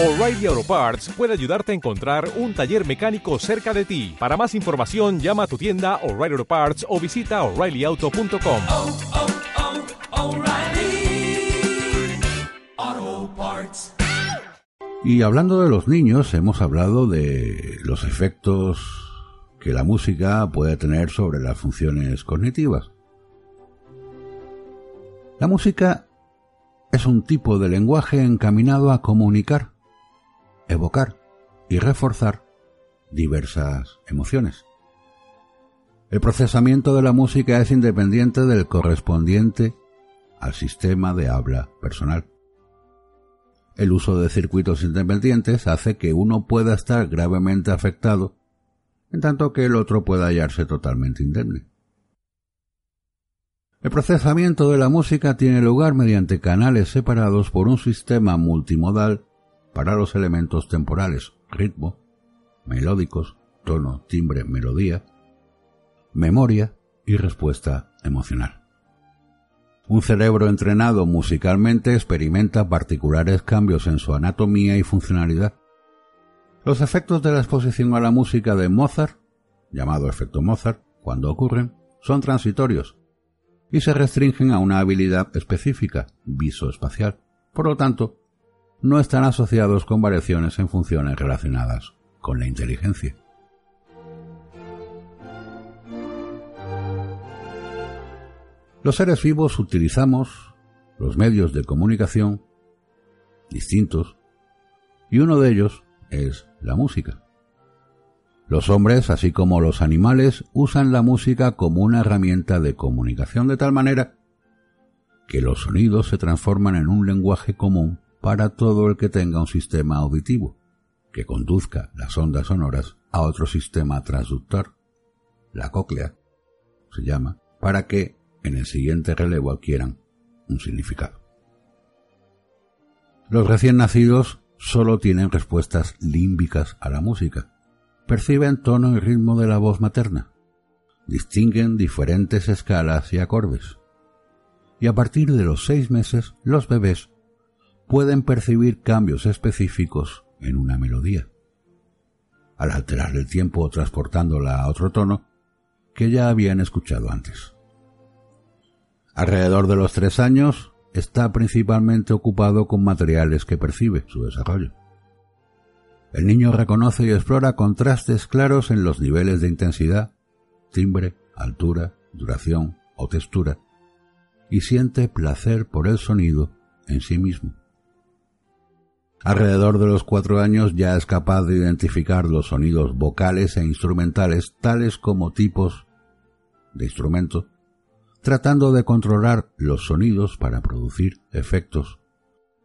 O'Reilly Auto Parts puede ayudarte a encontrar un taller mecánico cerca de ti. Para más información, llama a tu tienda O'Reilly Auto Parts o visita oreillyauto.com. oh, oh, Parts. Y hablando de los niños, hemos hablado de los efectos que la música puede tener sobre las funciones cognitivas. La música es un tipo de lenguaje encaminado a comunicar, evocar y reforzar diversas emociones. El procesamiento de la música es independiente del correspondiente al sistema de habla personal. El uso de circuitos independientes hace que uno pueda estar gravemente afectado, en tanto que el otro pueda hallarse totalmente indemne. El procesamiento de la música tiene lugar mediante canales separados por un sistema multimodal para los elementos temporales, ritmo, melódicos, tono, timbre, melodía, memoria y respuesta emocional. Un cerebro entrenado musicalmente experimenta particulares cambios en su anatomía y funcionalidad. Los efectos de la exposición a la música de Mozart, llamado efecto Mozart, cuando ocurren, son transitorios y se restringen a una habilidad específica, visoespacial. Por lo tanto, no están asociados con variaciones en funciones relacionadas con la inteligencia. Los seres vivos utilizamos los medios de comunicación distintos y uno de ellos es la música. Los hombres, así como los animales, usan la música como una herramienta de comunicación de tal manera que los sonidos se transforman en un lenguaje común para todo el que tenga un sistema auditivo, que conduzca las ondas sonoras a otro sistema transductor, la cóclea, se llama, para que en el siguiente relevo adquieran un significado. Los recién nacidos solo tienen respuestas límbicas a la música, perciben tono y ritmo de la voz materna, distinguen diferentes escalas y acordes, y a partir de los seis meses los bebés pueden percibir cambios específicos en una melodía, al alterar el tiempo o transportándola a otro tono que ya habían escuchado antes. Alrededor de los tres años está principalmente ocupado con materiales que percibe su desarrollo. El niño reconoce y explora contrastes claros en los niveles de intensidad, timbre, altura, duración o textura, y siente placer por el sonido en sí mismo. Alrededor de los cuatro años ya es capaz de identificar los sonidos vocales e instrumentales tales como tipos de instrumento, tratando de controlar los sonidos para producir efectos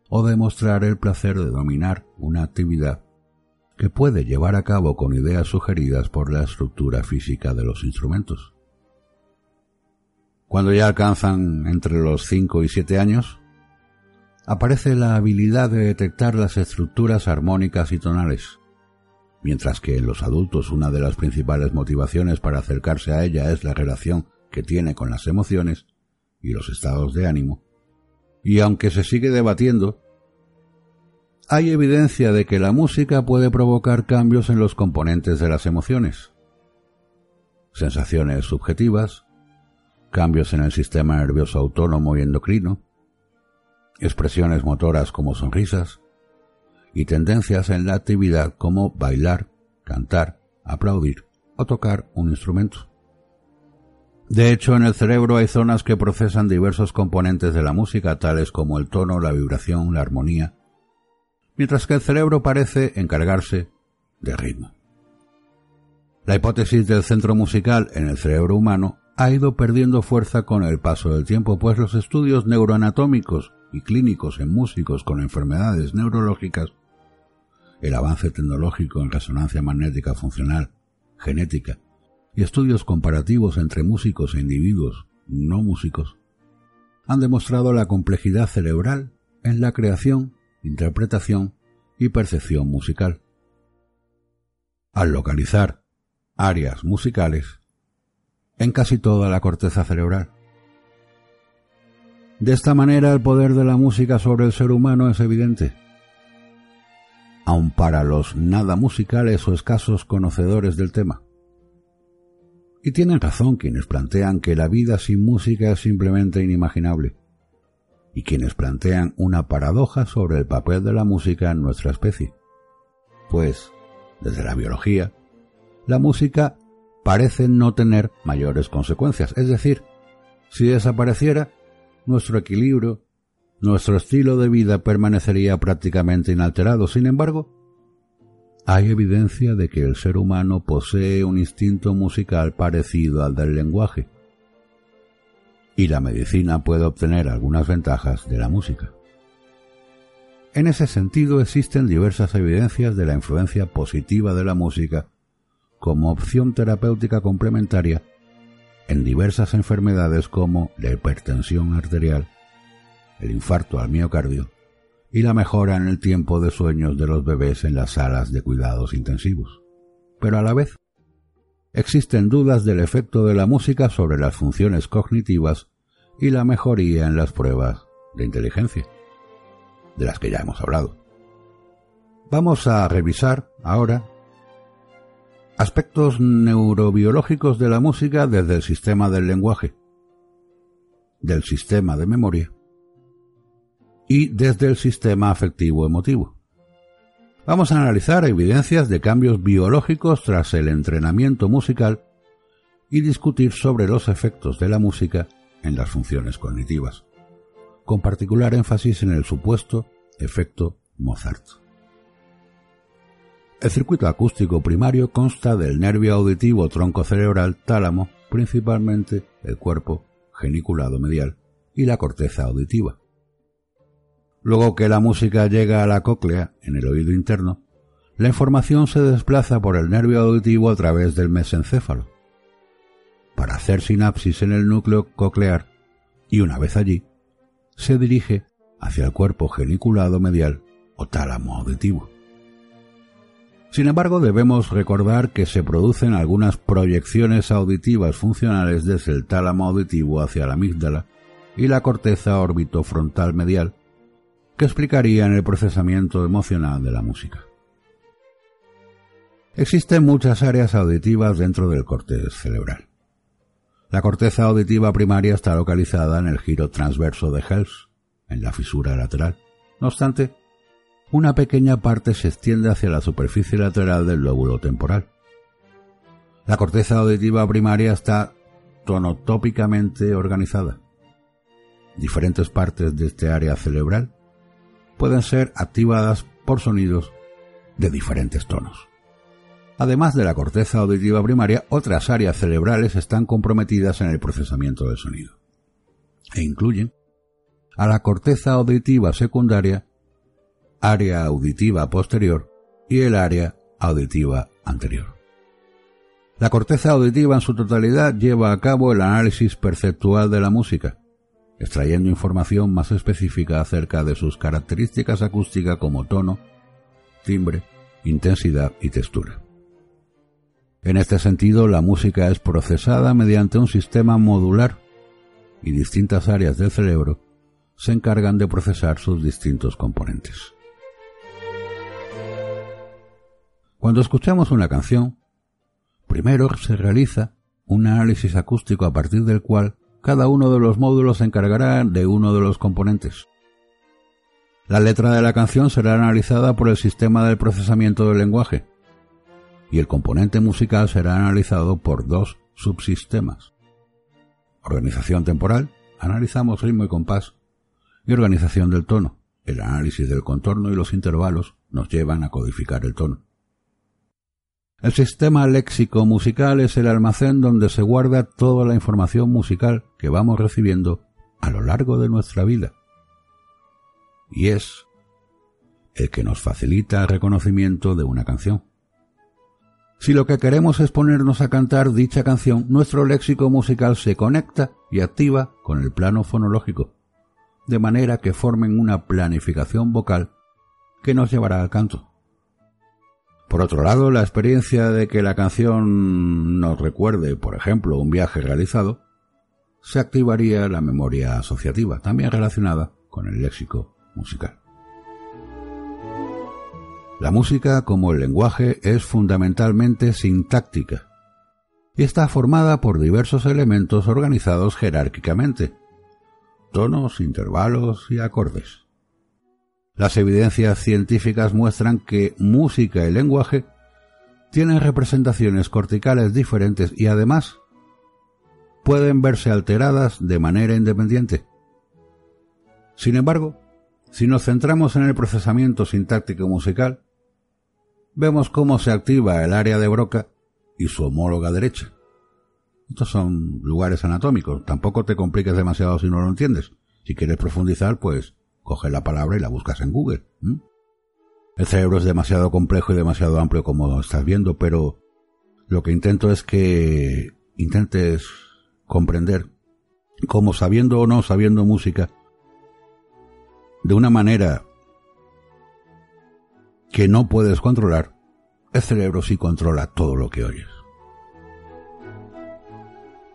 o demostrar el placer de dominar una actividad que puede llevar a cabo con ideas sugeridas por la estructura física de los instrumentos. Cuando ya alcanzan entre los 5 y 7 años, aparece la habilidad de detectar las estructuras armónicas y tonales, mientras que en los adultos una de las principales motivaciones para acercarse a ella es la relación que tiene con las emociones y los estados de ánimo. Y aunque se sigue debatiendo, hay evidencia de que la música puede provocar cambios en los componentes de las emociones. Sensaciones subjetivas, cambios en el sistema nervioso autónomo y endocrino, expresiones motoras como sonrisas y tendencias en la actividad como bailar, cantar, aplaudir o tocar un instrumento. De hecho, en el cerebro hay zonas que procesan diversos componentes de la música, tales como el tono, la vibración, la armonía, mientras que el cerebro parece encargarse de ritmo. La hipótesis del centro musical en el cerebro humano ha ido perdiendo fuerza con el paso del tiempo, pues los estudios neuroanatómicos y clínicos en músicos con enfermedades neurológicas, el avance tecnológico en resonancia magnética funcional, genética y estudios comparativos entre músicos e individuos no músicos, han demostrado la complejidad cerebral en la creación interpretación y percepción musical. Al localizar áreas musicales en casi toda la corteza cerebral. De esta manera el poder de la música sobre el ser humano es evidente. aun para los nada musicales o escasos conocedores del tema. Y tienen razón quienes plantean que la vida sin música es simplemente inimaginable, y quienes plantean una paradoja sobre el papel de la música en nuestra especie. Pues, desde la biología, la música parece no tener mayores consecuencias, es decir, si desapareciera, nuestro equilibrio, nuestro estilo de vida permanecería prácticamente inalterado. Sin embargo, hay evidencia de que el ser humano posee un instinto musical parecido al del lenguaje, y la medicina puede obtener algunas ventajas de la música. En ese sentido existen diversas evidencias de la influencia positiva de la música como opción terapéutica complementaria en diversas enfermedades como la hipertensión arterial, el infarto al miocardio y la mejora en el tiempo de sueños de los bebés en las salas de cuidados intensivos. Pero a la vez, existen dudas del efecto de la música sobre las funciones cognitivas y la mejoría en las pruebas de inteligencia, de las que ya hemos hablado. Vamos a revisar ahora aspectos neurobiológicos de la música desde el sistema del lenguaje, del sistema de memoria y desde el sistema afectivo emotivo. Vamos a analizar evidencias de cambios biológicos tras el entrenamiento musical y discutir sobre los efectos de la música en las funciones cognitivas, con particular énfasis en el supuesto efecto Mozart. El circuito acústico primario consta del nervio auditivo tronco cerebral tálamo, principalmente el cuerpo geniculado medial y la corteza auditiva. Luego que la música llega a la cóclea, en el oído interno, la información se desplaza por el nervio auditivo a través del mesencéfalo, para hacer sinapsis en el núcleo coclear y una vez allí, se dirige hacia el cuerpo geniculado medial o tálamo auditivo. Sin embargo, debemos recordar que se producen algunas proyecciones auditivas funcionales desde el tálamo auditivo hacia la amígdala y la corteza orbitofrontal medial, que explicarían el procesamiento emocional de la música. Existen muchas áreas auditivas dentro del córtex cerebral. La corteza auditiva primaria está localizada en el giro transverso de Helms, en la fisura lateral. No obstante, una pequeña parte se extiende hacia la superficie lateral del lóbulo temporal. La corteza auditiva primaria está tonotópicamente organizada. Diferentes partes de este área cerebral pueden ser activadas por sonidos de diferentes tonos. Además de la corteza auditiva primaria, otras áreas cerebrales están comprometidas en el procesamiento del sonido e incluyen a la corteza auditiva secundaria área auditiva posterior y el área auditiva anterior. La corteza auditiva en su totalidad lleva a cabo el análisis perceptual de la música, extrayendo información más específica acerca de sus características acústicas como tono, timbre, intensidad y textura. En este sentido, la música es procesada mediante un sistema modular y distintas áreas del cerebro se encargan de procesar sus distintos componentes. Cuando escuchamos una canción, primero se realiza un análisis acústico a partir del cual cada uno de los módulos se encargará de uno de los componentes. La letra de la canción será analizada por el sistema de procesamiento del lenguaje y el componente musical será analizado por dos subsistemas. Organización temporal, analizamos ritmo y compás, y organización del tono. El análisis del contorno y los intervalos nos llevan a codificar el tono. El sistema léxico musical es el almacén donde se guarda toda la información musical que vamos recibiendo a lo largo de nuestra vida. Y es el que nos facilita el reconocimiento de una canción. Si lo que queremos es ponernos a cantar dicha canción, nuestro léxico musical se conecta y activa con el plano fonológico, de manera que formen una planificación vocal que nos llevará al canto. Por otro lado, la experiencia de que la canción nos recuerde, por ejemplo, un viaje realizado, se activaría la memoria asociativa, también relacionada con el léxico musical. La música, como el lenguaje, es fundamentalmente sintáctica y está formada por diversos elementos organizados jerárquicamente, tonos, intervalos y acordes. Las evidencias científicas muestran que música y lenguaje tienen representaciones corticales diferentes y además pueden verse alteradas de manera independiente. Sin embargo, si nos centramos en el procesamiento sintáctico musical, vemos cómo se activa el área de Broca y su homóloga derecha. Estos son lugares anatómicos, tampoco te compliques demasiado si no lo entiendes. Si quieres profundizar, pues coge la palabra y la buscas en Google. El cerebro es demasiado complejo y demasiado amplio como estás viendo, pero lo que intento es que intentes comprender cómo sabiendo o no sabiendo música, de una manera que no puedes controlar, el cerebro sí controla todo lo que oyes.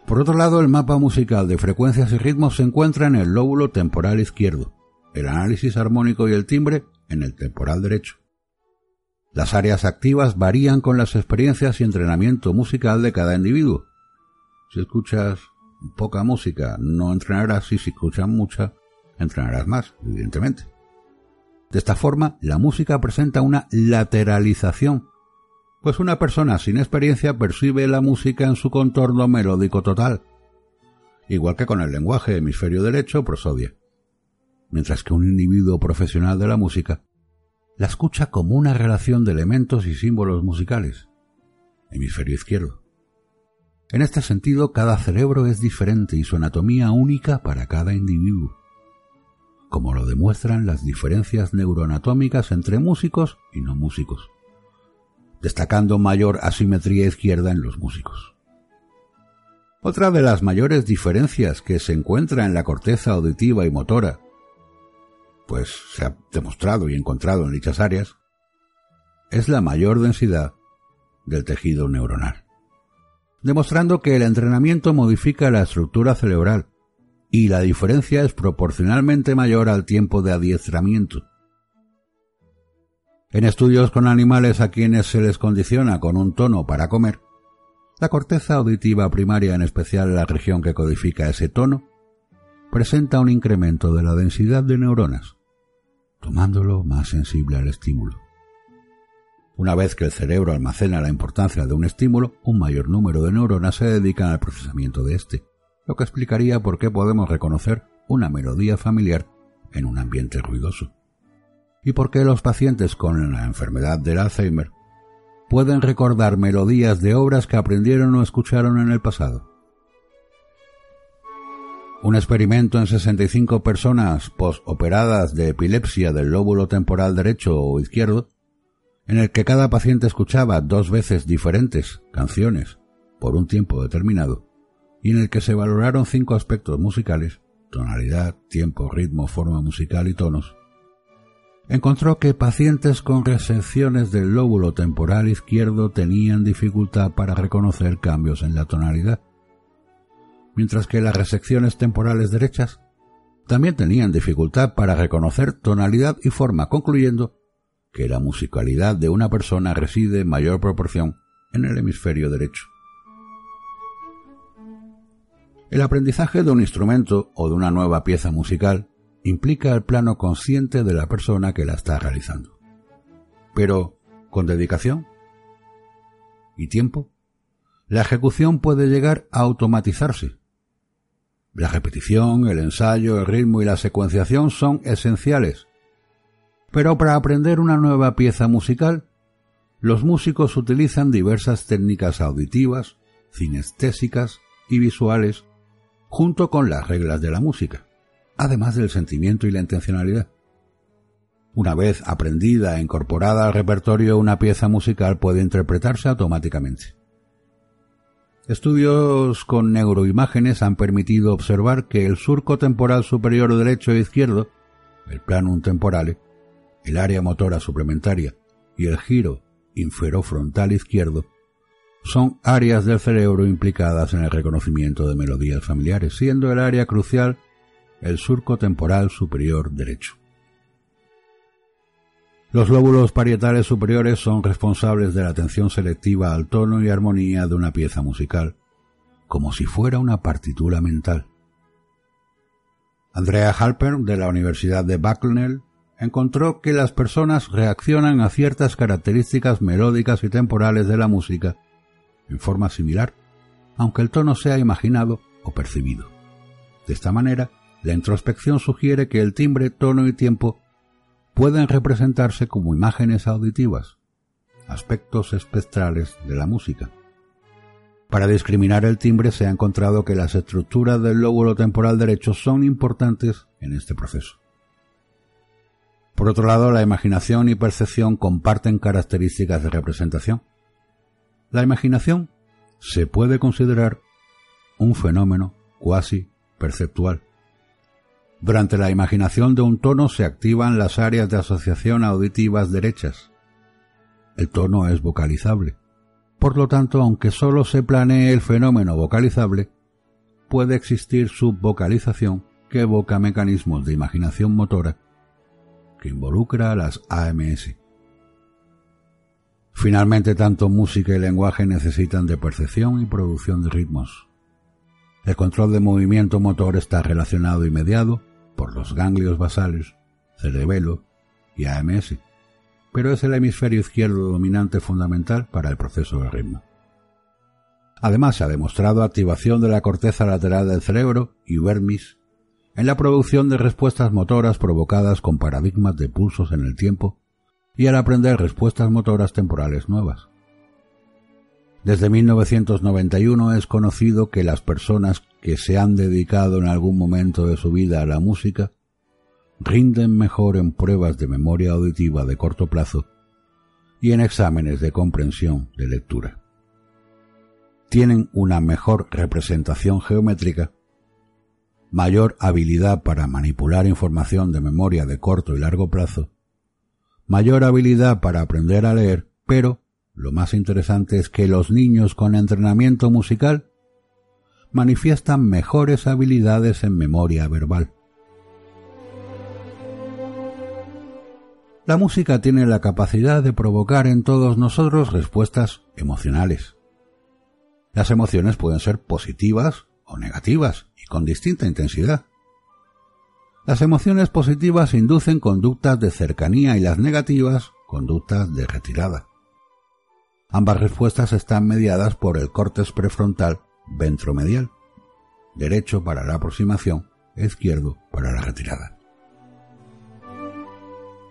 Por otro lado, el mapa musical de frecuencias y ritmos se encuentra en el lóbulo temporal izquierdo, el análisis armónico y el timbre en el temporal derecho. Las áreas activas varían con las experiencias y entrenamiento musical de cada individuo. Si escuchas poca música, no entrenarás y si escuchas mucha, entrenarás más, evidentemente. De esta forma, la música presenta una lateralización, pues una persona sin experiencia percibe la música en su contorno melódico total, igual que con el lenguaje hemisferio derecho prosodia, mientras que un individuo profesional de la música la escucha como una relación de elementos y símbolos musicales, hemisferio izquierdo. En este sentido, cada cerebro es diferente y su anatomía única para cada individuo como lo demuestran las diferencias neuroanatómicas entre músicos y no músicos, destacando mayor asimetría izquierda en los músicos. Otra de las mayores diferencias que se encuentra en la corteza auditiva y motora, pues se ha demostrado y encontrado en dichas áreas, es la mayor densidad del tejido neuronal, demostrando que el entrenamiento modifica la estructura cerebral y la diferencia es proporcionalmente mayor al tiempo de adiestramiento. En estudios con animales a quienes se les condiciona con un tono para comer, la corteza auditiva primaria, en especial la región que codifica ese tono, presenta un incremento de la densidad de neuronas, tomándolo más sensible al estímulo. Una vez que el cerebro almacena la importancia de un estímulo, un mayor número de neuronas se dedican al procesamiento de éste lo que explicaría por qué podemos reconocer una melodía familiar en un ambiente ruidoso. Y por qué los pacientes con la enfermedad del Alzheimer pueden recordar melodías de obras que aprendieron o escucharon en el pasado. Un experimento en 65 personas posoperadas de epilepsia del lóbulo temporal derecho o izquierdo, en el que cada paciente escuchaba dos veces diferentes canciones por un tiempo determinado, y en el que se valoraron cinco aspectos musicales, tonalidad, tiempo, ritmo, forma musical y tonos, encontró que pacientes con resecciones del lóbulo temporal izquierdo tenían dificultad para reconocer cambios en la tonalidad, mientras que las resecciones temporales derechas también tenían dificultad para reconocer tonalidad y forma, concluyendo que la musicalidad de una persona reside en mayor proporción en el hemisferio derecho. El aprendizaje de un instrumento o de una nueva pieza musical implica el plano consciente de la persona que la está realizando. Pero, con dedicación y tiempo, la ejecución puede llegar a automatizarse. La repetición, el ensayo, el ritmo y la secuenciación son esenciales. Pero para aprender una nueva pieza musical, los músicos utilizan diversas técnicas auditivas, cinestésicas y visuales junto con las reglas de la música, además del sentimiento y la intencionalidad. Una vez aprendida e incorporada al repertorio, una pieza musical puede interpretarse automáticamente. Estudios con neuroimágenes han permitido observar que el surco temporal superior derecho e izquierdo, el planum temporale, el área motora suplementaria y el giro inferofrontal izquierdo son áreas del cerebro implicadas en el reconocimiento de melodías familiares, siendo el área crucial el surco temporal superior derecho. Los lóbulos parietales superiores son responsables de la atención selectiva al tono y armonía de una pieza musical, como si fuera una partitura mental. Andrea Halper, de la Universidad de Bucknell, encontró que las personas reaccionan a ciertas características melódicas y temporales de la música en forma similar, aunque el tono sea imaginado o percibido. De esta manera, la introspección sugiere que el timbre, tono y tiempo pueden representarse como imágenes auditivas, aspectos espectrales de la música. Para discriminar el timbre se ha encontrado que las estructuras del lóbulo temporal derecho son importantes en este proceso. Por otro lado, la imaginación y percepción comparten características de representación. La imaginación se puede considerar un fenómeno cuasi perceptual. Durante la imaginación de un tono se activan las áreas de asociación auditivas derechas. El tono es vocalizable. Por lo tanto, aunque solo se planee el fenómeno vocalizable, puede existir subvocalización que evoca mecanismos de imaginación motora que involucra a las AMS. Finalmente, tanto música y lenguaje necesitan de percepción y producción de ritmos. El control de movimiento motor está relacionado y mediado por los ganglios basales, cerebelo y AMS, pero es el hemisferio izquierdo dominante fundamental para el proceso de ritmo. Además, se ha demostrado activación de la corteza lateral del cerebro y vermis en la producción de respuestas motoras provocadas con paradigmas de pulsos en el tiempo y al aprender respuestas motoras temporales nuevas. Desde 1991 es conocido que las personas que se han dedicado en algún momento de su vida a la música rinden mejor en pruebas de memoria auditiva de corto plazo y en exámenes de comprensión de lectura. Tienen una mejor representación geométrica, mayor habilidad para manipular información de memoria de corto y largo plazo, mayor habilidad para aprender a leer, pero lo más interesante es que los niños con entrenamiento musical manifiestan mejores habilidades en memoria verbal. La música tiene la capacidad de provocar en todos nosotros respuestas emocionales. Las emociones pueden ser positivas o negativas y con distinta intensidad. Las emociones positivas inducen conductas de cercanía y las negativas conductas de retirada. Ambas respuestas están mediadas por el córtex prefrontal ventromedial, derecho para la aproximación, izquierdo para la retirada.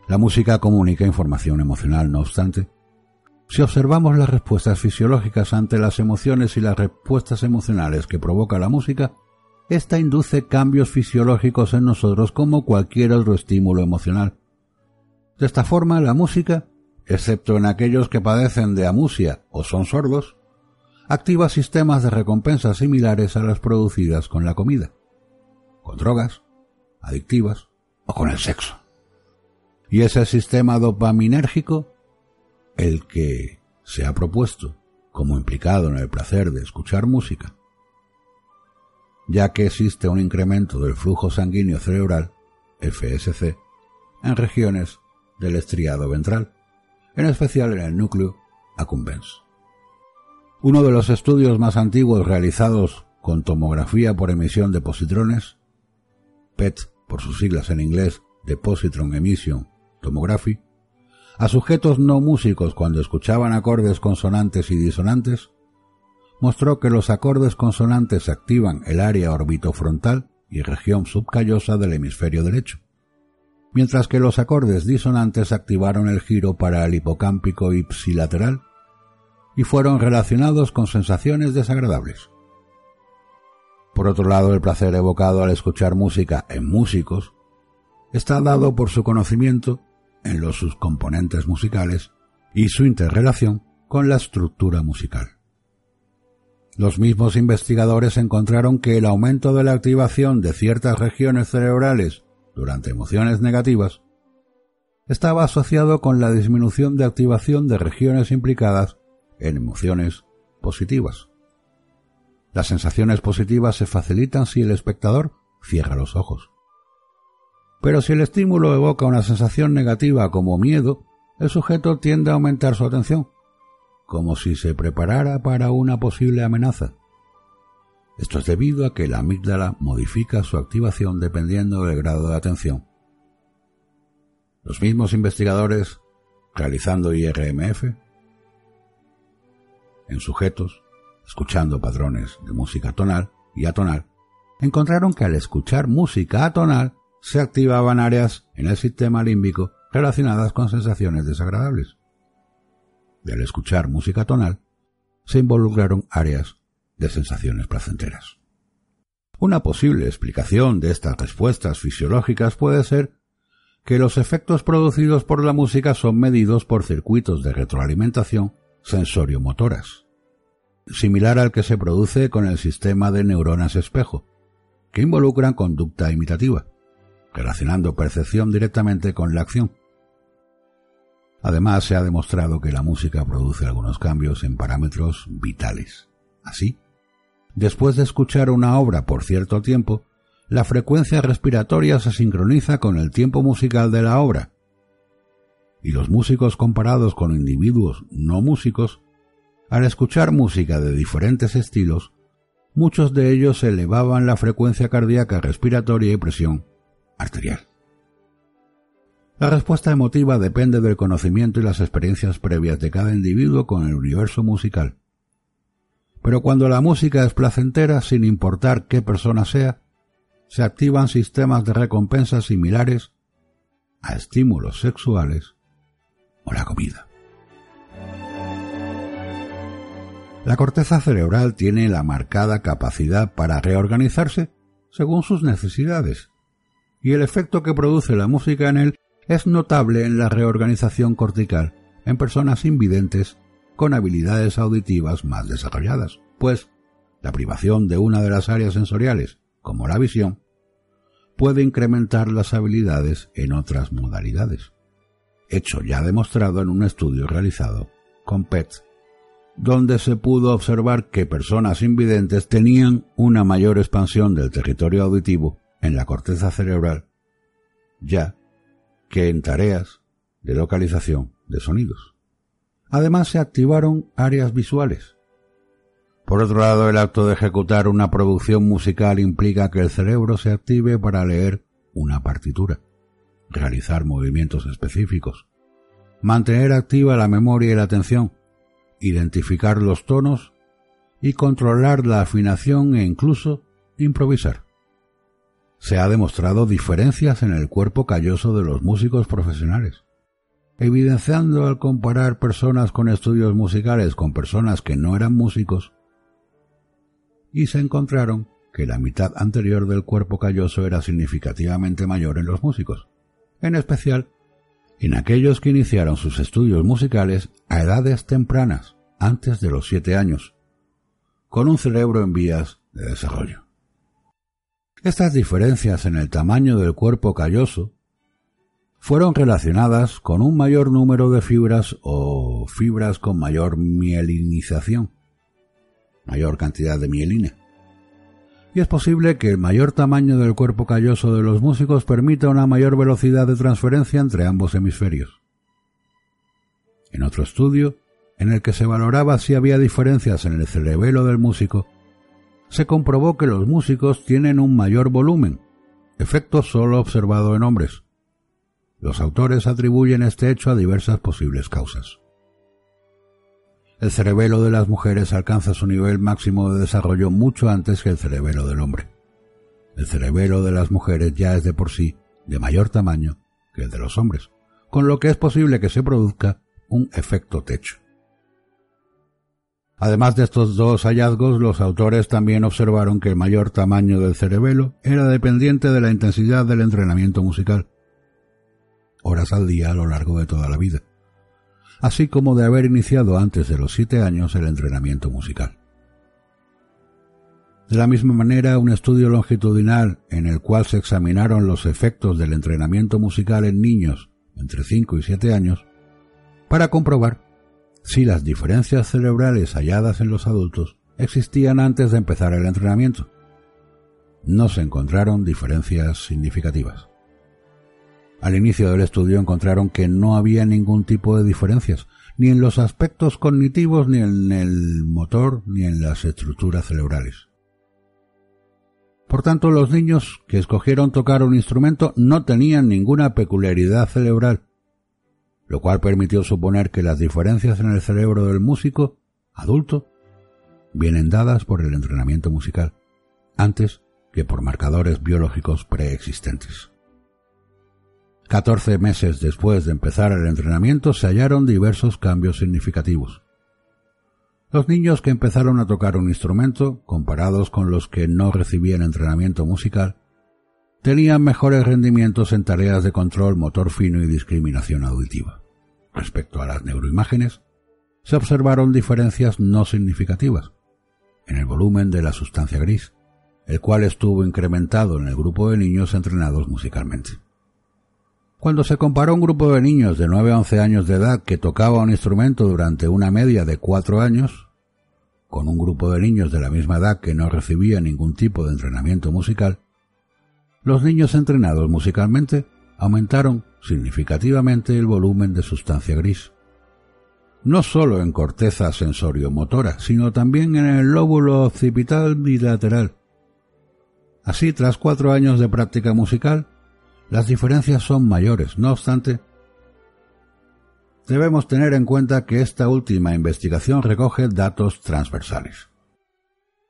La música comunica información emocional, no obstante. Si observamos las respuestas fisiológicas ante las emociones y las respuestas emocionales que provoca la música, esta induce cambios fisiológicos en nosotros como cualquier otro estímulo emocional. De esta forma, la música, excepto en aquellos que padecen de amusia o son sordos, activa sistemas de recompensa similares a las producidas con la comida, con drogas, adictivas o con el sexo. Y es el sistema dopaminérgico el que se ha propuesto como implicado en el placer de escuchar música, ya que existe un incremento del flujo sanguíneo cerebral, FSC, en regiones del estriado ventral, en especial en el núcleo accumbens. Uno de los estudios más antiguos realizados con tomografía por emisión de positrones, PET por sus siglas en inglés, Depositron Emission Tomography, a sujetos no músicos cuando escuchaban acordes consonantes y disonantes, mostró que los acordes consonantes activan el área orbitofrontal y región subcallosa del hemisferio derecho, mientras que los acordes disonantes activaron el giro para el hipocámpico ipsilateral y fueron relacionados con sensaciones desagradables. Por otro lado, el placer evocado al escuchar música en músicos está dado por su conocimiento en los subcomponentes musicales y su interrelación con la estructura musical. Los mismos investigadores encontraron que el aumento de la activación de ciertas regiones cerebrales durante emociones negativas estaba asociado con la disminución de activación de regiones implicadas en emociones positivas. Las sensaciones positivas se facilitan si el espectador cierra los ojos. Pero si el estímulo evoca una sensación negativa como miedo, el sujeto tiende a aumentar su atención, como si se preparara para una posible amenaza. Esto es debido a que la amígdala modifica su activación dependiendo del grado de atención. Los mismos investigadores, realizando IRMF, en sujetos, escuchando patrones de música tonal y atonal, encontraron que al escuchar música atonal se activaban áreas en el sistema límbico relacionadas con sensaciones desagradables. Y al escuchar música tonal, se involucraron áreas de sensaciones placenteras. Una posible explicación de estas respuestas fisiológicas puede ser que los efectos producidos por la música son medidos por circuitos de retroalimentación sensorio-motoras, similar al que se produce con el sistema de neuronas espejo, que involucran conducta imitativa, relacionando percepción directamente con la acción. Además, se ha demostrado que la música produce algunos cambios en parámetros vitales. Así, después de escuchar una obra por cierto tiempo, la frecuencia respiratoria se sincroniza con el tiempo musical de la obra. Y los músicos comparados con individuos no músicos, al escuchar música de diferentes estilos, muchos de ellos elevaban la frecuencia cardíaca respiratoria y presión arterial. La respuesta emotiva depende del conocimiento y las experiencias previas de cada individuo con el universo musical. Pero cuando la música es placentera, sin importar qué persona sea, se activan sistemas de recompensa similares a estímulos sexuales o la comida. La corteza cerebral tiene la marcada capacidad para reorganizarse según sus necesidades, y el efecto que produce la música en él es notable en la reorganización cortical en personas invidentes con habilidades auditivas más desarrolladas, pues la privación de una de las áreas sensoriales, como la visión, puede incrementar las habilidades en otras modalidades, hecho ya demostrado en un estudio realizado con PET, donde se pudo observar que personas invidentes tenían una mayor expansión del territorio auditivo en la corteza cerebral, ya que en tareas de localización de sonidos. Además se activaron áreas visuales. Por otro lado, el acto de ejecutar una producción musical implica que el cerebro se active para leer una partitura, realizar movimientos específicos, mantener activa la memoria y la atención, identificar los tonos y controlar la afinación e incluso improvisar. Se ha demostrado diferencias en el cuerpo calloso de los músicos profesionales, evidenciando al comparar personas con estudios musicales con personas que no eran músicos, y se encontraron que la mitad anterior del cuerpo calloso era significativamente mayor en los músicos, en especial en aquellos que iniciaron sus estudios musicales a edades tempranas, antes de los siete años, con un cerebro en vías de desarrollo. Estas diferencias en el tamaño del cuerpo calloso fueron relacionadas con un mayor número de fibras o fibras con mayor mielinización, mayor cantidad de mielina. Y es posible que el mayor tamaño del cuerpo calloso de los músicos permita una mayor velocidad de transferencia entre ambos hemisferios. En otro estudio, en el que se valoraba si había diferencias en el cerebelo del músico, se comprobó que los músicos tienen un mayor volumen, efecto solo observado en hombres. Los autores atribuyen este hecho a diversas posibles causas. El cerebelo de las mujeres alcanza su nivel máximo de desarrollo mucho antes que el cerebelo del hombre. El cerebelo de las mujeres ya es de por sí de mayor tamaño que el de los hombres, con lo que es posible que se produzca un efecto techo. Además de estos dos hallazgos, los autores también observaron que el mayor tamaño del cerebelo era dependiente de la intensidad del entrenamiento musical, horas al día a lo largo de toda la vida, así como de haber iniciado antes de los siete años el entrenamiento musical. De la misma manera, un estudio longitudinal en el cual se examinaron los efectos del entrenamiento musical en niños entre 5 y 7 años, para comprobar si las diferencias cerebrales halladas en los adultos existían antes de empezar el entrenamiento. No se encontraron diferencias significativas. Al inicio del estudio encontraron que no había ningún tipo de diferencias, ni en los aspectos cognitivos, ni en el motor, ni en las estructuras cerebrales. Por tanto, los niños que escogieron tocar un instrumento no tenían ninguna peculiaridad cerebral, lo cual permitió suponer que las diferencias en el cerebro del músico adulto vienen dadas por el entrenamiento musical, antes que por marcadores biológicos preexistentes. Catorce meses después de empezar el entrenamiento se hallaron diversos cambios significativos. Los niños que empezaron a tocar un instrumento, comparados con los que no recibían entrenamiento musical, tenían mejores rendimientos en tareas de control motor fino y discriminación auditiva. Respecto a las neuroimágenes, se observaron diferencias no significativas en el volumen de la sustancia gris, el cual estuvo incrementado en el grupo de niños entrenados musicalmente. Cuando se comparó un grupo de niños de 9 a 11 años de edad que tocaba un instrumento durante una media de 4 años, con un grupo de niños de la misma edad que no recibía ningún tipo de entrenamiento musical, los niños entrenados musicalmente aumentaron significativamente el volumen de sustancia gris. No solo en corteza sensorio-motora, sino también en el lóbulo occipital bilateral. Así, tras cuatro años de práctica musical, las diferencias son mayores. No obstante, debemos tener en cuenta que esta última investigación recoge datos transversales.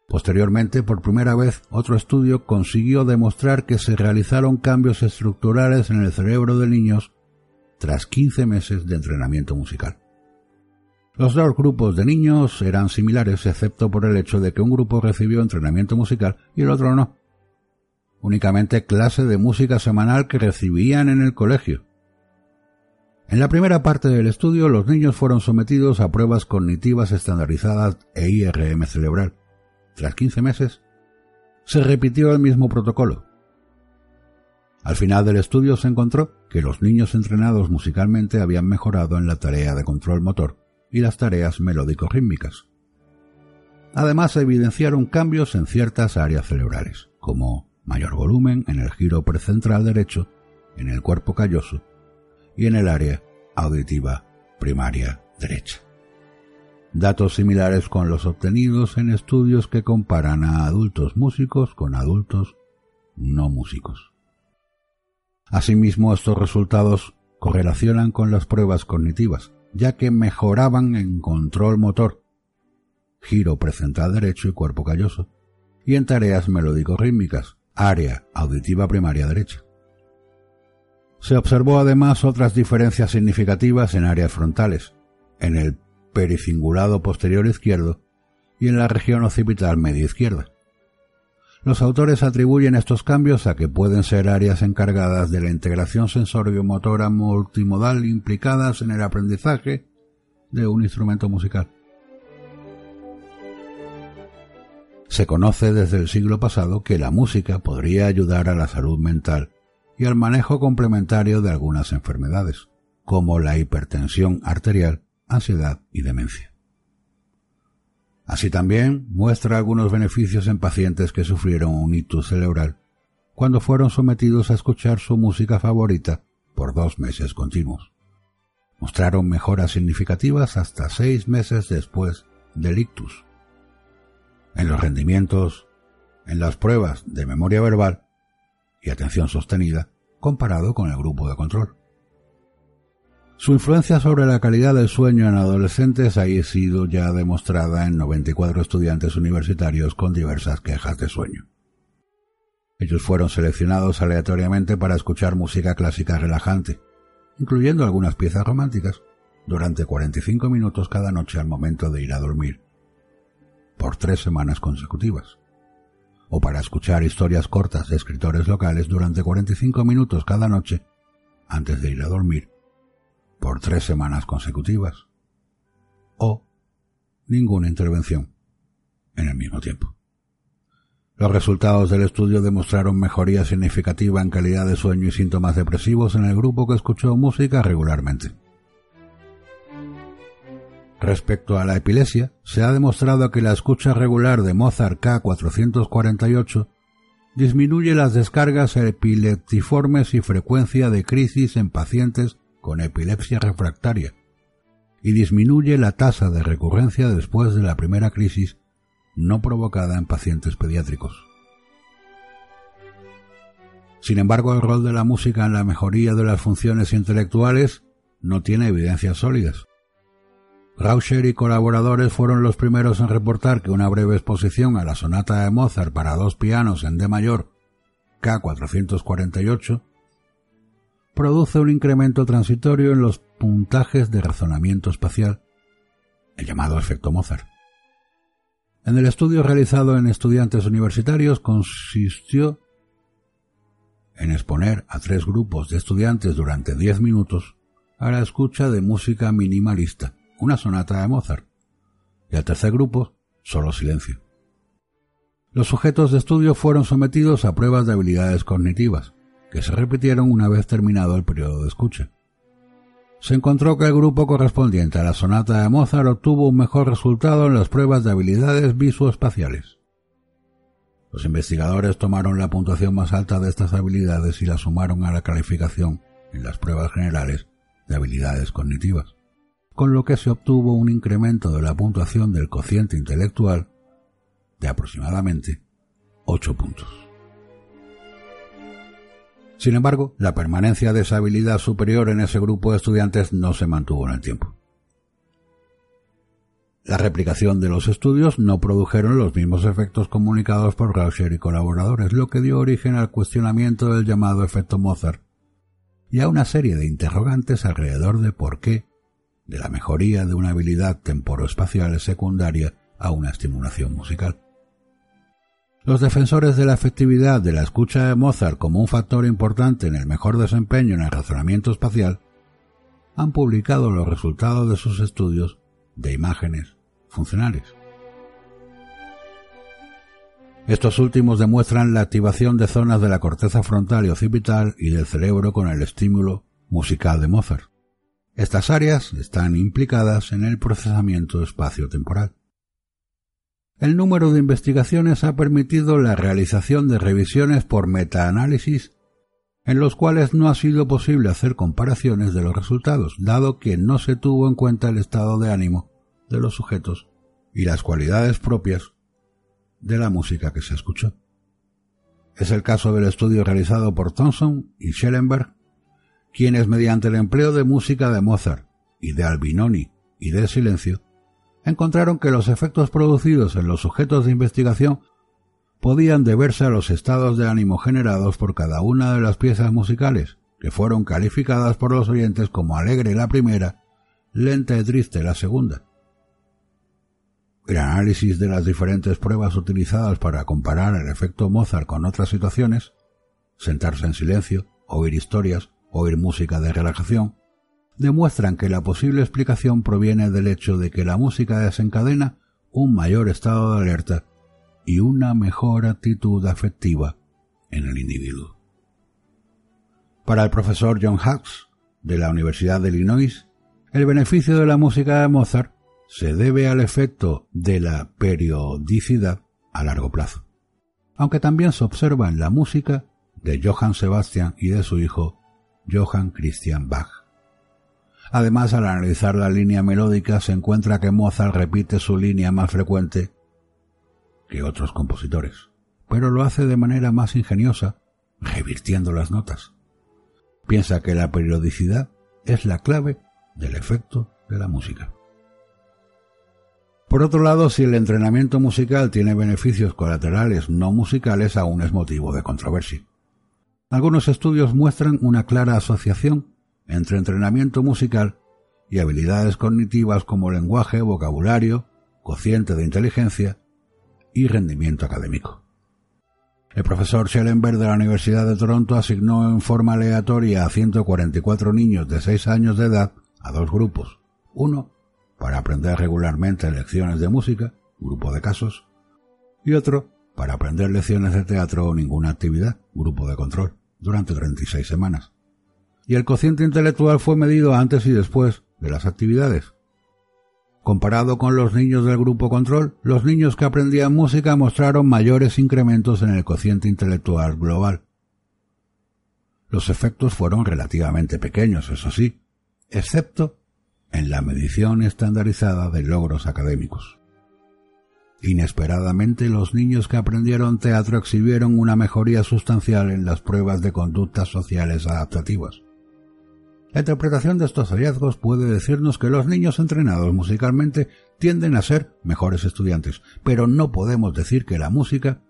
Posteriormente, por primera vez, otro estudio consiguió demostrar que se realizaron cambios estructurales en el cerebro de niños tras 15 meses de entrenamiento musical. Los dos grupos de niños eran similares excepto por el hecho de que un grupo recibió entrenamiento musical y el otro no únicamente clase de música semanal que recibían en el colegio. En la primera parte del estudio, los niños fueron sometidos a pruebas cognitivas estandarizadas e IRM cerebral. Tras 15 meses, se repitió el mismo protocolo. Al final del estudio se encontró que los niños entrenados musicalmente habían mejorado en la tarea de control motor y las tareas melódico-rítmicas. Además, se evidenciaron cambios en ciertas áreas cerebrales, como mayor volumen en el giro precentral derecho, en el cuerpo calloso y en el área auditiva primaria derecha. Datos similares con los obtenidos en estudios que comparan a adultos músicos con adultos no músicos. Asimismo, estos resultados correlacionan con las pruebas cognitivas, ya que mejoraban en control motor, giro precentral derecho y cuerpo calloso, y en tareas melódico-rítmicas, área auditiva primaria derecha. Se observó además otras diferencias significativas en áreas frontales, en el pericingulado posterior izquierdo y en la región occipital media izquierda. Los autores atribuyen estos cambios a que pueden ser áreas encargadas de la integración sensorio-motora multimodal implicadas en el aprendizaje de un instrumento musical. Se conoce desde el siglo pasado que la música podría ayudar a la salud mental y al manejo complementario de algunas enfermedades, como la hipertensión arterial, ansiedad y demencia. Así también muestra algunos beneficios en pacientes que sufrieron un ictus cerebral cuando fueron sometidos a escuchar su música favorita por dos meses continuos. Mostraron mejoras significativas hasta seis meses después del ictus en los rendimientos, en las pruebas de memoria verbal y atención sostenida comparado con el grupo de control. Su influencia sobre la calidad del sueño en adolescentes ha sido ya demostrada en 94 estudiantes universitarios con diversas quejas de sueño. Ellos fueron seleccionados aleatoriamente para escuchar música clásica relajante, incluyendo algunas piezas románticas, durante 45 minutos cada noche al momento de ir a dormir por tres semanas consecutivas, o para escuchar historias cortas de escritores locales durante 45 minutos cada noche antes de ir a dormir, por tres semanas consecutivas, o ninguna intervención en el mismo tiempo. Los resultados del estudio demostraron mejoría significativa en calidad de sueño y síntomas depresivos en el grupo que escuchó música regularmente. Respecto a la epilepsia, se ha demostrado que la escucha regular de Mozart K448 disminuye las descargas epileptiformes y frecuencia de crisis en pacientes con epilepsia refractaria y disminuye la tasa de recurrencia después de la primera crisis no provocada en pacientes pediátricos. Sin embargo, el rol de la música en la mejoría de las funciones intelectuales no tiene evidencias sólidas. Rauscher y colaboradores fueron los primeros en reportar que una breve exposición a la sonata de Mozart para dos pianos en D mayor K448 produce un incremento transitorio en los puntajes de razonamiento espacial, el llamado efecto Mozart. En el estudio realizado en estudiantes universitarios consistió en exponer a tres grupos de estudiantes durante diez minutos a la escucha de música minimalista, una sonata de Mozart, y al tercer grupo, solo silencio. Los sujetos de estudio fueron sometidos a pruebas de habilidades cognitivas, que se repitieron una vez terminado el periodo de escucha. Se encontró que el grupo correspondiente a la sonata de Mozart obtuvo un mejor resultado en las pruebas de habilidades visoespaciales. Los investigadores tomaron la puntuación más alta de estas habilidades y la sumaron a la calificación en las pruebas generales de habilidades cognitivas, con lo que se obtuvo un incremento de la puntuación del cociente intelectual de aproximadamente 8 puntos. Sin embargo, la permanencia de esa habilidad superior en ese grupo de estudiantes no se mantuvo en el tiempo. La replicación de los estudios no produjeron los mismos efectos comunicados por Rauscher y colaboradores, lo que dio origen al cuestionamiento del llamado efecto Mozart y a una serie de interrogantes alrededor de por qué de la mejoría de una habilidad temporoespacial secundaria a una estimulación musical. Los defensores de la efectividad de la escucha de Mozart como un factor importante en el mejor desempeño en el razonamiento espacial han publicado los resultados de sus estudios de imágenes funcionales. Estos últimos demuestran la activación de zonas de la corteza frontal y occipital y del cerebro con el estímulo musical de Mozart. Estas áreas están implicadas en el procesamiento espacio-temporal. El número de investigaciones ha permitido la realización de revisiones por metaanálisis en los cuales no ha sido posible hacer comparaciones de los resultados, dado que no se tuvo en cuenta el estado de ánimo de los sujetos y las cualidades propias de la música que se escuchó. Es el caso del estudio realizado por Thompson y Schellenberg, quienes mediante el empleo de música de Mozart y de Albinoni y de silencio, encontraron que los efectos producidos en los sujetos de investigación podían deberse a los estados de ánimo generados por cada una de las piezas musicales, que fueron calificadas por los oyentes como alegre la primera, lenta y triste la segunda, el análisis de las diferentes pruebas utilizadas para comparar el efecto Mozart con otras situaciones, sentarse en silencio, oír historias, oír música de relajación, demuestran que la posible explicación proviene del hecho de que la música desencadena un mayor estado de alerta y una mejor actitud afectiva en el individuo. Para el profesor John Hux, de la Universidad de Illinois, el beneficio de la música de Mozart se debe al efecto de la periodicidad a largo plazo, aunque también se observa en la música de Johann Sebastian y de su hijo Johann Christian Bach. Además, al analizar la línea melódica se encuentra que Mozart repite su línea más frecuente que otros compositores, pero lo hace de manera más ingeniosa, revirtiendo las notas. Piensa que la periodicidad es la clave del efecto de la música. Por otro lado, si el entrenamiento musical tiene beneficios colaterales no musicales, aún es motivo de controversia. Algunos estudios muestran una clara asociación entre entrenamiento musical y habilidades cognitivas como lenguaje, vocabulario, cociente de inteligencia y rendimiento académico. El profesor Schellenberg de la Universidad de Toronto asignó en forma aleatoria a 144 niños de 6 años de edad a dos grupos, uno para aprender regularmente lecciones de música, grupo de casos, y otro para aprender lecciones de teatro o ninguna actividad, grupo de control, durante 36 semanas. Y el cociente intelectual fue medido antes y después de las actividades. Comparado con los niños del grupo control, los niños que aprendían música mostraron mayores incrementos en el cociente intelectual global. Los efectos fueron relativamente pequeños, eso sí, excepto en la medición estandarizada de logros académicos. Inesperadamente los niños que aprendieron teatro exhibieron una mejoría sustancial en las pruebas de conductas sociales adaptativas. La interpretación de estos hallazgos puede decirnos que los niños entrenados musicalmente tienden a ser mejores estudiantes, pero no podemos decir que la música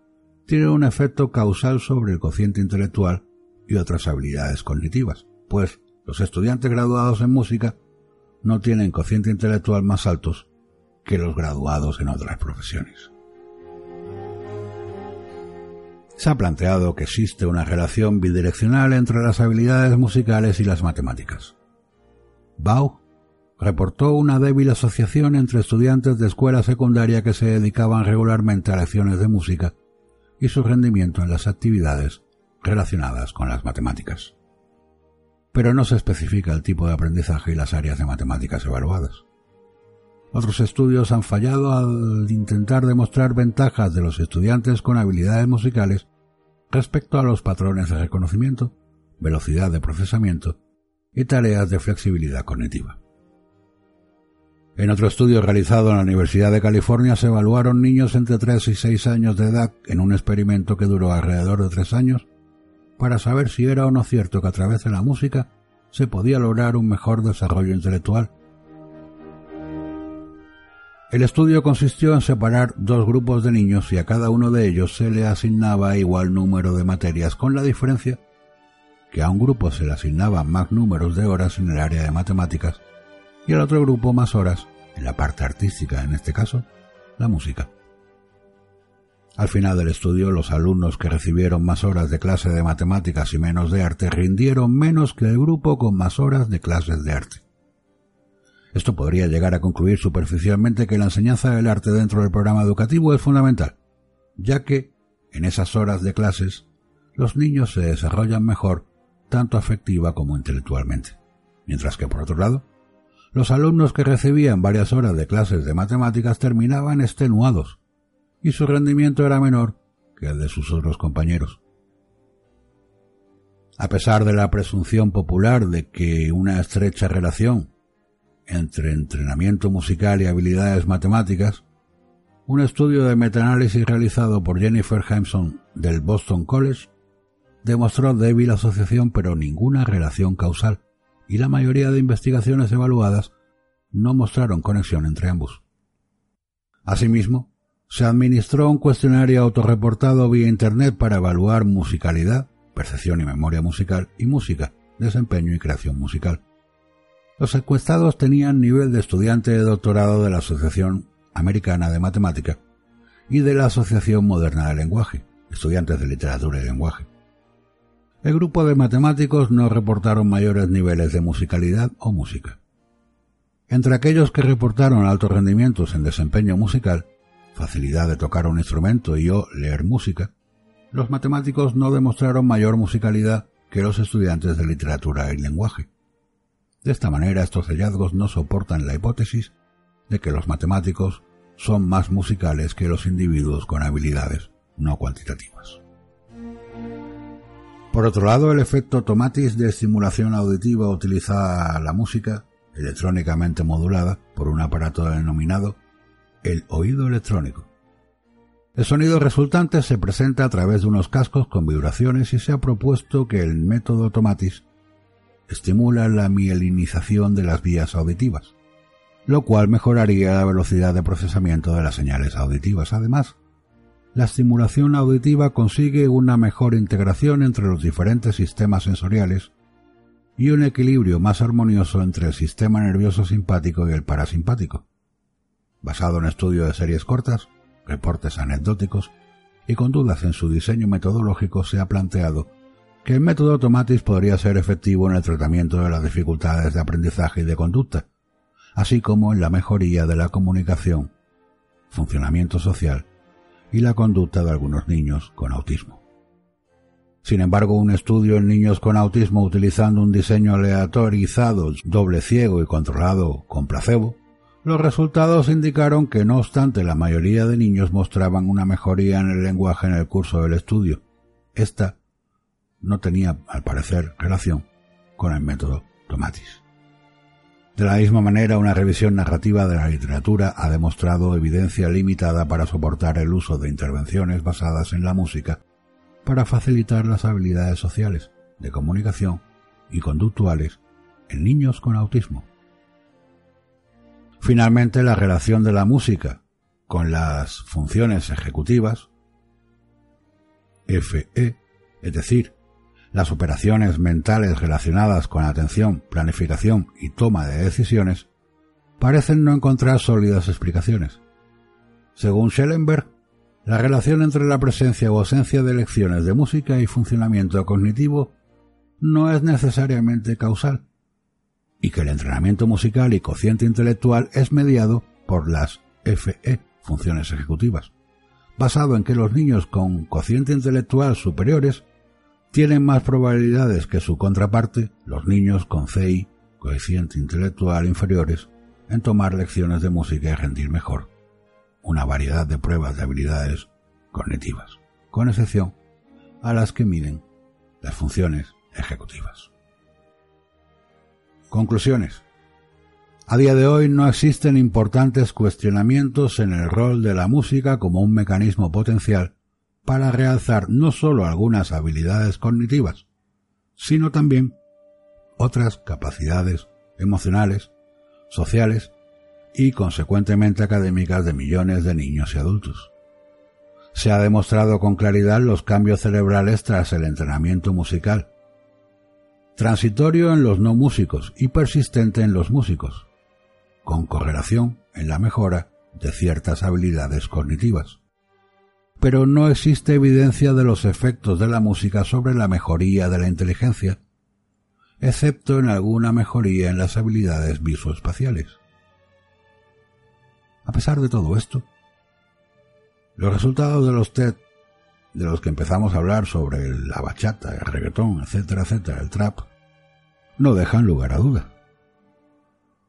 tiene un efecto causal sobre el cociente intelectual y otras habilidades cognitivas, pues los estudiantes graduados en música no tienen cociente intelectual más altos que los graduados en otras profesiones. Se ha planteado que existe una relación bidireccional entre las habilidades musicales y las matemáticas. Bau reportó una débil asociación entre estudiantes de escuela secundaria que se dedicaban regularmente a lecciones de música y su rendimiento en las actividades relacionadas con las matemáticas. Pero no se especifica el tipo de aprendizaje y las áreas de matemáticas evaluadas. Otros estudios han fallado al intentar demostrar ventajas de los estudiantes con habilidades musicales respecto a los patrones de reconocimiento, velocidad de procesamiento y tareas de flexibilidad cognitiva. En otro estudio realizado en la Universidad de California se evaluaron niños entre 3 y 6 años de edad en un experimento que duró alrededor de 3 años para saber si era o no cierto que a través de la música se podía lograr un mejor desarrollo intelectual el estudio consistió en separar dos grupos de niños y a cada uno de ellos se le asignaba igual número de materias, con la diferencia que a un grupo se le asignaban más números de horas en el área de matemáticas y al otro grupo más horas en la parte artística, en este caso, la música. Al final del estudio, los alumnos que recibieron más horas de clase de matemáticas y menos de arte rindieron menos que el grupo con más horas de clases de arte. Esto podría llegar a concluir superficialmente que la enseñanza del arte dentro del programa educativo es fundamental, ya que, en esas horas de clases, los niños se desarrollan mejor tanto afectiva como intelectualmente. Mientras que, por otro lado, los alumnos que recibían varias horas de clases de matemáticas terminaban extenuados y su rendimiento era menor que el de sus otros compañeros. A pesar de la presunción popular de que una estrecha relación entre entrenamiento musical y habilidades matemáticas, un estudio de metaanálisis realizado por Jennifer Hampson del Boston College demostró débil asociación pero ninguna relación causal, y la mayoría de investigaciones evaluadas no mostraron conexión entre ambos. Asimismo, se administró un cuestionario autorreportado vía Internet para evaluar musicalidad, percepción y memoria musical y música, desempeño y creación musical. Los encuestados tenían nivel de estudiante de doctorado de la Asociación Americana de Matemática y de la Asociación Moderna de Lenguaje, estudiantes de literatura y lenguaje. El grupo de matemáticos no reportaron mayores niveles de musicalidad o música. Entre aquellos que reportaron altos rendimientos en desempeño musical, facilidad de tocar un instrumento y o leer música, los matemáticos no demostraron mayor musicalidad que los estudiantes de literatura y lenguaje. De esta manera, estos hallazgos no soportan la hipótesis de que los matemáticos son más musicales que los individuos con habilidades no cuantitativas. Por otro lado, el efecto tomatis de estimulación auditiva utiliza la música electrónicamente modulada por un aparato denominado el oído electrónico. El sonido resultante se presenta a través de unos cascos con vibraciones y se ha propuesto que el método tomatis estimula la mielinización de las vías auditivas, lo cual mejoraría la velocidad de procesamiento de las señales auditivas. Además, la estimulación auditiva consigue una mejor integración entre los diferentes sistemas sensoriales y un equilibrio más armonioso entre el sistema nervioso simpático y el parasimpático. Basado en estudios de series cortas, reportes anecdóticos y con dudas en su diseño metodológico se ha planteado que el método Tomatis podría ser efectivo en el tratamiento de las dificultades de aprendizaje y de conducta, así como en la mejoría de la comunicación, funcionamiento social y la conducta de algunos niños con autismo. Sin embargo, un estudio en niños con autismo utilizando un diseño aleatorizado, doble ciego y controlado con placebo, Los resultados indicaron que no obstante la mayoría de niños mostraban una mejoría en el lenguaje en el curso del estudio. Esta no tenía, al parecer, relación con el método Tomatis. De la misma manera, una revisión narrativa de la literatura ha demostrado evidencia limitada para soportar el uso de intervenciones basadas en la música para facilitar las habilidades sociales, de comunicación y conductuales en niños con autismo. Finalmente, la relación de la música con las funciones ejecutivas, FE, es decir, las operaciones mentales relacionadas con atención, planificación y toma de decisiones, parecen no encontrar sólidas explicaciones. Según Schellenberg, la relación entre la presencia o ausencia de lecciones de música y funcionamiento cognitivo no es necesariamente causal, y que el entrenamiento musical y cociente intelectual es mediado por las FE, funciones ejecutivas, basado en que los niños con cociente intelectual superiores tienen más probabilidades que su contraparte, los niños con CI, coeficiente intelectual inferiores, en tomar lecciones de música y rendir mejor una variedad de pruebas de habilidades cognitivas, con excepción a las que miden las funciones ejecutivas. Conclusiones. A día de hoy no existen importantes cuestionamientos en el rol de la música como un mecanismo potencial para realzar no solo algunas habilidades cognitivas, sino también otras capacidades emocionales, sociales y consecuentemente académicas de millones de niños y adultos. Se ha demostrado con claridad los cambios cerebrales tras el entrenamiento musical, transitorio en los no músicos y persistente en los músicos, con correlación en la mejora de ciertas habilidades cognitivas. Pero no existe evidencia de los efectos de la música sobre la mejoría de la inteligencia, excepto en alguna mejoría en las habilidades visoespaciales. A pesar de todo esto, los resultados de los TED, de los que empezamos a hablar sobre la bachata, el reggaetón, etcétera, etcétera, el trap, no dejan lugar a duda.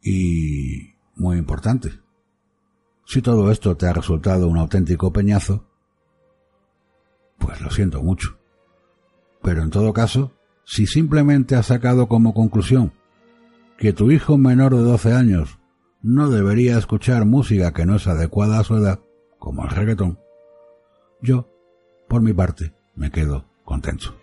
Y, muy importante, si todo esto te ha resultado un auténtico peñazo, pues lo siento mucho. Pero en todo caso, si simplemente has sacado como conclusión que tu hijo menor de 12 años no debería escuchar música que no es adecuada a su edad, como el reggaetón, yo, por mi parte, me quedo contento.